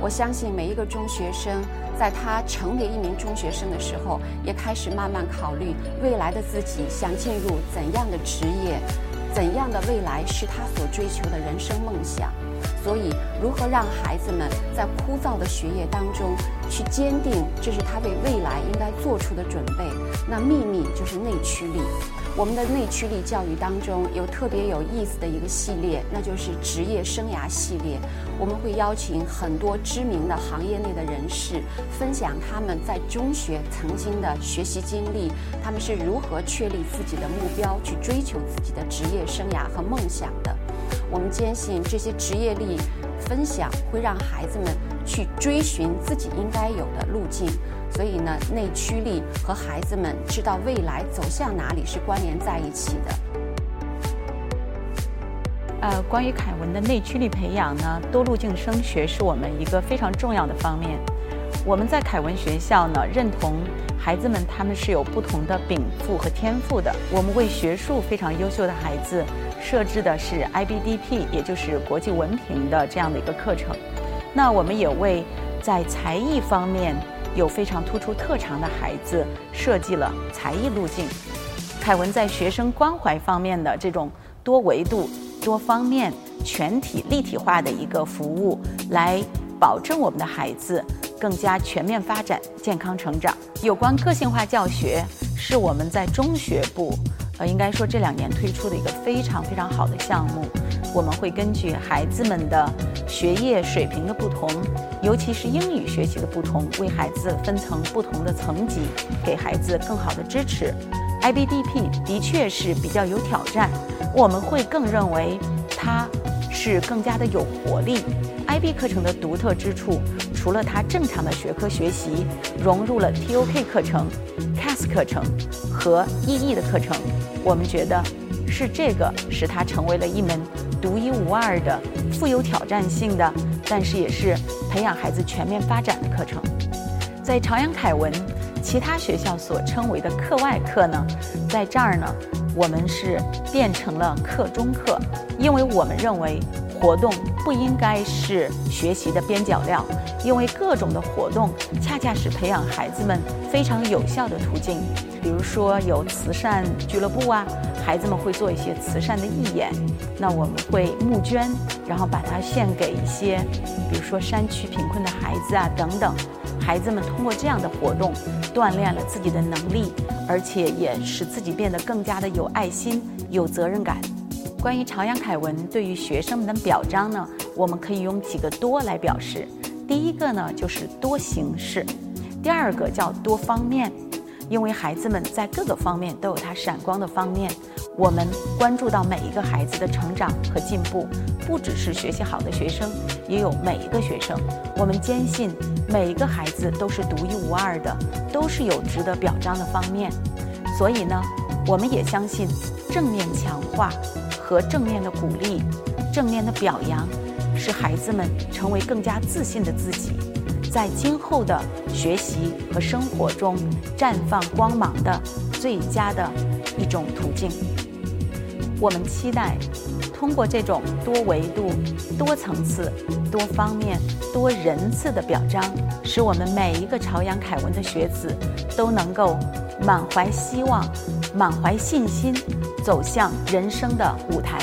我相信每一个中学生，在他成为一名中学生的时候，也开始慢慢考虑未来的自己想进入怎样的职业，怎样的未来是他所追求的人生梦想。所以，如何让孩子们在枯燥的学业当中去坚定，这是他为未来应该做出的准备？那秘密就是内驱力。我们的内驱力教育当中有特别有意思的一个系列，那就是职业生涯系列。我们会邀请很多知名的行业内的人士，分享他们在中学曾经的学习经历，他们是如何确立自己的目标，去追求自己的职业生涯和梦想的。我们坚信这些职业力分享会让孩子们去追寻自己应该有的路径，所以呢，内驱力和孩子们知道未来走向哪里是关联在一起的。呃，关于凯文的内驱力培养呢，多路径升学是我们一个非常重要的方面。我们在凯文学校呢，认同孩子们他们是有不同的禀赋和天赋的。我们为学术非常优秀的孩子。设置的是 IBDP，也就是国际文凭的这样的一个课程。那我们也为在才艺方面有非常突出特长的孩子设计了才艺路径。凯文在学生关怀方面的这种多维度、多方面、全体立体化的一个服务，来保证我们的孩子更加全面发展、健康成长。有关个性化教学，是我们在中学部。呃，应该说这两年推出的一个非常非常好的项目，我们会根据孩子们的学业水平的不同，尤其是英语学习的不同，为孩子分成不同的层级，给孩子更好的支持。IBDP 的确是比较有挑战，我们会更认为它是更加的有活力。IB 课程的独特之处，除了他正常的学科学习，融入了 TOK 课程、CAS 课程和 EE 的课程。我们觉得是这个使他成为了一门独一无二的、富有挑战性的，但是也是培养孩子全面发展的课程。在朝阳凯文，其他学校所称为的课外课呢，在这儿呢，我们是变成了课中课，因为我们认为活动不应该是学习的边角料，因为各种的活动恰恰是培养孩子们非常有效的途径。比如说有慈善俱乐部啊，孩子们会做一些慈善的义演，那我们会募捐，然后把它献给一些，比如说山区贫困的孩子啊等等。孩子们通过这样的活动，锻炼了自己的能力，而且也使自己变得更加的有爱心、有责任感。关于朝阳凯文对于学生们的表彰呢，我们可以用几个多来表示。第一个呢就是多形式，第二个叫多方面。因为孩子们在各个方面都有他闪光的方面，我们关注到每一个孩子的成长和进步，不只是学习好的学生，也有每一个学生。我们坚信每一个孩子都是独一无二的，都是有值得表彰的方面。所以呢，我们也相信正面强化和正面的鼓励、正面的表扬，使孩子们成为更加自信的自己。在今后的学习和生活中绽放光芒的最佳的一种途径。我们期待通过这种多维度、多层次、多方面、多人次的表彰，使我们每一个朝阳凯文的学子都能够满怀希望、满怀信心，走向人生的舞台。